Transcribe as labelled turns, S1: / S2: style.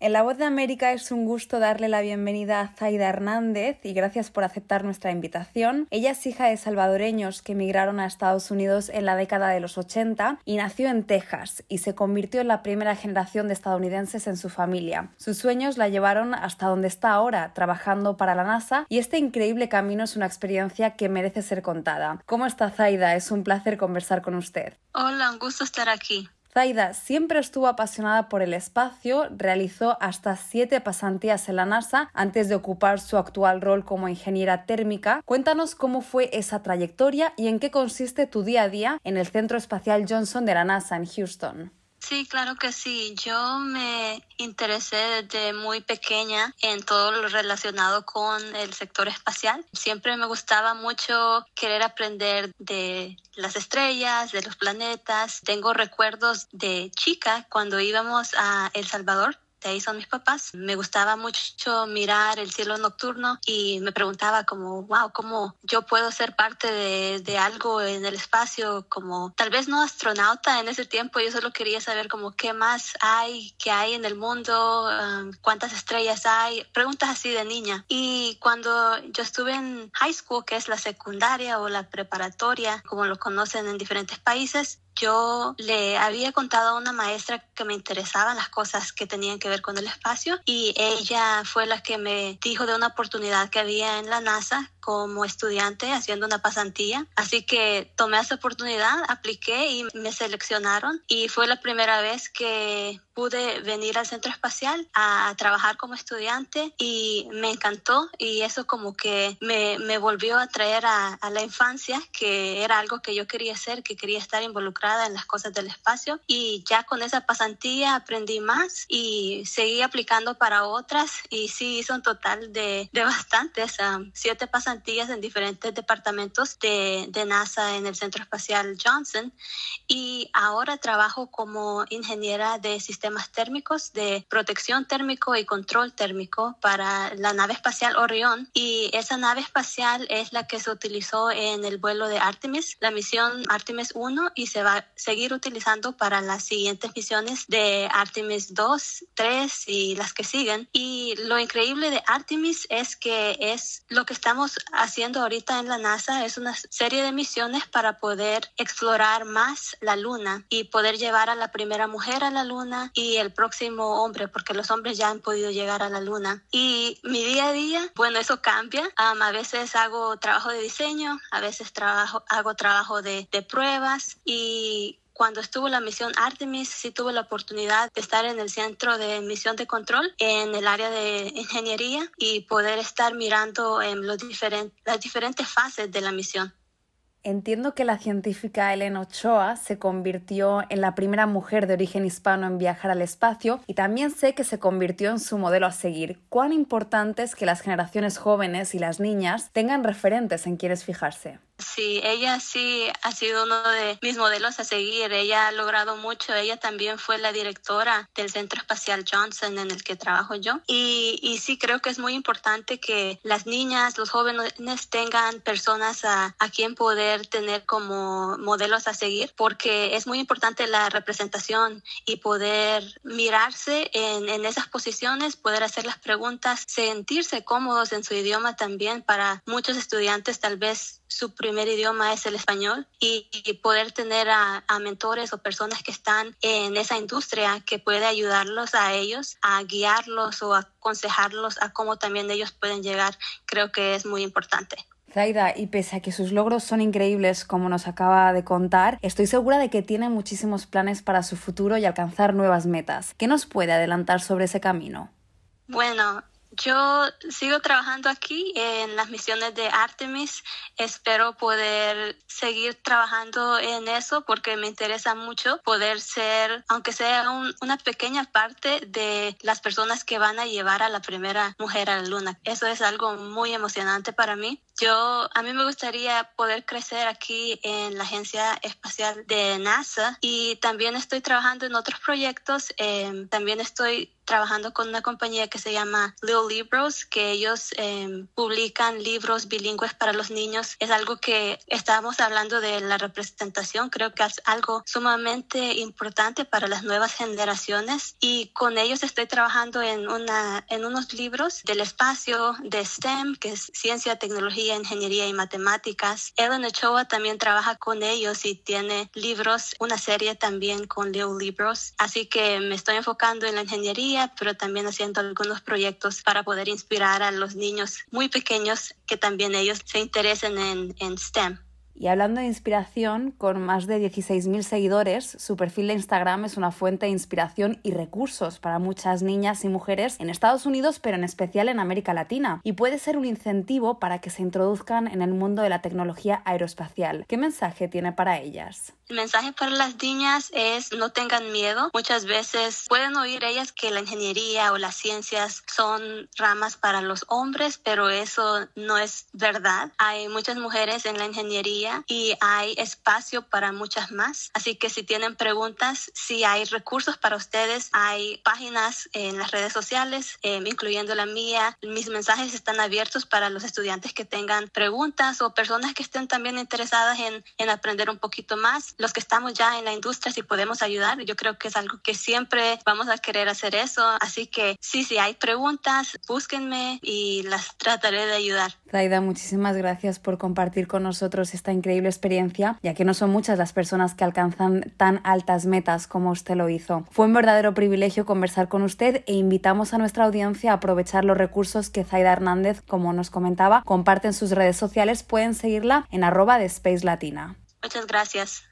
S1: En La Voz de América es un gusto darle la bienvenida a Zaida Hernández y gracias por aceptar nuestra invitación. Ella es hija de salvadoreños que emigraron a Estados Unidos en la década de los 80 y nació en Texas y se convirtió en la primera generación de estadounidenses en su familia. Sus sueños la llevaron hasta donde está ahora, trabajando para la NASA y este increíble camino es una experiencia que merece ser contada. ¿Cómo está Zaida? Es un placer conversar con usted.
S2: Hola, un gusto estar aquí.
S1: Zaida siempre estuvo apasionada por el espacio, realizó hasta siete pasantías en la NASA antes de ocupar su actual rol como ingeniera térmica. Cuéntanos cómo fue esa trayectoria y en qué consiste tu día a día en el Centro Espacial Johnson de la NASA en Houston.
S2: Sí, claro que sí. Yo me interesé desde muy pequeña en todo lo relacionado con el sector espacial. Siempre me gustaba mucho querer aprender de las estrellas, de los planetas. Tengo recuerdos de chica cuando íbamos a El Salvador de ahí son mis papás. Me gustaba mucho mirar el cielo nocturno y me preguntaba como, wow, ¿cómo yo puedo ser parte de, de, algo en el espacio? Como tal vez no astronauta en ese tiempo, yo solo quería saber como qué más hay, qué hay en el mundo, um, cuántas estrellas hay, preguntas así de niña. Y cuando yo estuve en high school, que es la secundaria o la preparatoria, como lo conocen en diferentes países, yo le había contado a una maestra que me interesaban las cosas que tenían que ver con el espacio y ella fue la que me dijo de una oportunidad que había en la NASA como estudiante haciendo una pasantía. Así que tomé esa oportunidad, apliqué y me seleccionaron y fue la primera vez que pude venir al centro espacial a, trabajar como estudiante y me encantó y eso como que me, me volvió a traer a, a, la infancia que era algo que yo quería hacer, que quería estar involucrada en las cosas del espacio. Y ya con esa pasantía aprendí más y seguí aplicando para otras y sí hice un total de, de bastantes, um, siete pasantías en diferentes departamentos de, de, NASA en el Centro Espacial Johnson. Y ahora trabajo como ingeniera de sistemas térmicos de protección térmico y control térmico para la nave espacial Orión y esa nave espacial es la que se utilizó en el vuelo de Artemis, la misión Artemis 1 y se va a seguir utilizando para las siguientes misiones de Artemis 2, 3 y las que siguen. Y lo increíble de Artemis es que es lo que estamos haciendo ahorita en la NASA es una serie de misiones para poder explorar más la Luna y poder llevar a la primera mujer a la Luna y el próximo hombre, porque los hombres ya han podido llegar a la Luna. Y mi día a día, bueno, eso cambia. a veces hago trabajo de diseño, a veces trabajo, hago trabajo de, de pruebas y cuando estuvo la misión Artemis, sí tuve la oportunidad de estar en el centro de misión de control en el área de ingeniería y poder estar mirando en los diferentes, las diferentes fases de la misión.
S1: Entiendo que la científica Elena Ochoa se convirtió en la primera mujer de origen hispano en viajar al espacio y también sé que se convirtió en su modelo a seguir. ¿Cuán importante es que las generaciones jóvenes y las niñas tengan referentes en quienes fijarse?
S2: Sí, ella sí ha sido uno de mis modelos a seguir. Ella ha logrado mucho. Ella también fue la directora del Centro Espacial Johnson en el que trabajo yo. Y, y sí creo que es muy importante que las niñas, los jóvenes tengan personas a, quien poder tener como modelos a seguir, porque es muy importante la representación y poder mirarse en, en esas posiciones, poder hacer las preguntas, sentirse cómodos en su idioma también. Para muchos estudiantes tal vez su primer idioma es el español y, poder tener a, mentores o personas que están en esa industria que puede ayudarlos a ellos, a guiarlos o aconsejarlos a cómo también ellos pueden llegar, creo que es muy importante.
S1: Zaida, y pese a que sus logros son increíbles, como nos acaba de contar, estoy segura de que tiene muchísimos planes para su futuro y alcanzar nuevas metas. ¿Qué nos puede adelantar sobre ese camino?
S2: Bueno, yo sigo trabajando aquí en las misiones de Artemis. Espero poder seguir trabajando en eso porque me interesa mucho poder ser, aunque sea una pequeña parte de las personas que van a llevar a la primera mujer a la luna. Eso es algo muy emocionante para mí Yo, a mí me gustaría poder crecer aquí en la Agencia Espacial de NASA y también estoy trabajando en otros proyectos. Eh, también estoy trabajando con una compañía que se llama Little Libros, que ellos eh, publican libros bilingües para los niños. Es algo que estábamos hablando de la representación, creo que es algo sumamente importante para las nuevas generaciones y con ellos estoy trabajando en, una, en unos libros del espacio de STEM, que es ciencia, tecnología, ingeniería y matemáticas. Ellen Ochoa también trabaja con ellos y tiene libros, una serie también con Little Libros. Así que me estoy enfocando en la ingeniería pero también haciendo algunos proyectos para poder inspirar a los niños muy pequeños que también ellos se interesen en, en STEM.
S1: Y hablando de inspiración, con más de 16.000 seguidores, su perfil de Instagram es una fuente de inspiración y recursos para muchas niñas y mujeres en Estados Unidos, pero en especial en América Latina, y puede ser un incentivo para que se introduzcan en el mundo de la tecnología aeroespacial. ¿Qué mensaje tiene para ellas?
S2: El mensaje para las niñas es no tengan miedo. Muchas veces pueden oír ellas que la ingeniería o las ciencias son ramas para los hombres, pero eso no es verdad. Hay muchas mujeres en la ingeniería y hay espacio para muchas más. Así que si tienen preguntas, si hay recursos para ustedes, hay páginas en las redes sociales, em, incluyendo la mía. Mis mensajes están abiertos para los estudiantes que tengan preguntas o personas que estén también interesadas en, en aprender un poquito más los que estamos ya en la industria, si podemos ayudar, yo creo que es algo que siempre vamos a querer hacer eso. Así que sí, si hay preguntas, búsquenme y las trataré de ayudar.
S1: Zaida, muchísimas gracias por compartir con nosotros esta increíble experiencia, ya que no son muchas las personas que alcanzan tan altas metas como usted lo hizo. Fue un verdadero privilegio conversar con usted e invitamos a nuestra audiencia a aprovechar los recursos que Zaida Hernández, como nos comentaba, comparte en sus redes sociales. Pueden seguirla en arroba de Space Latina.
S2: Muchas gracias.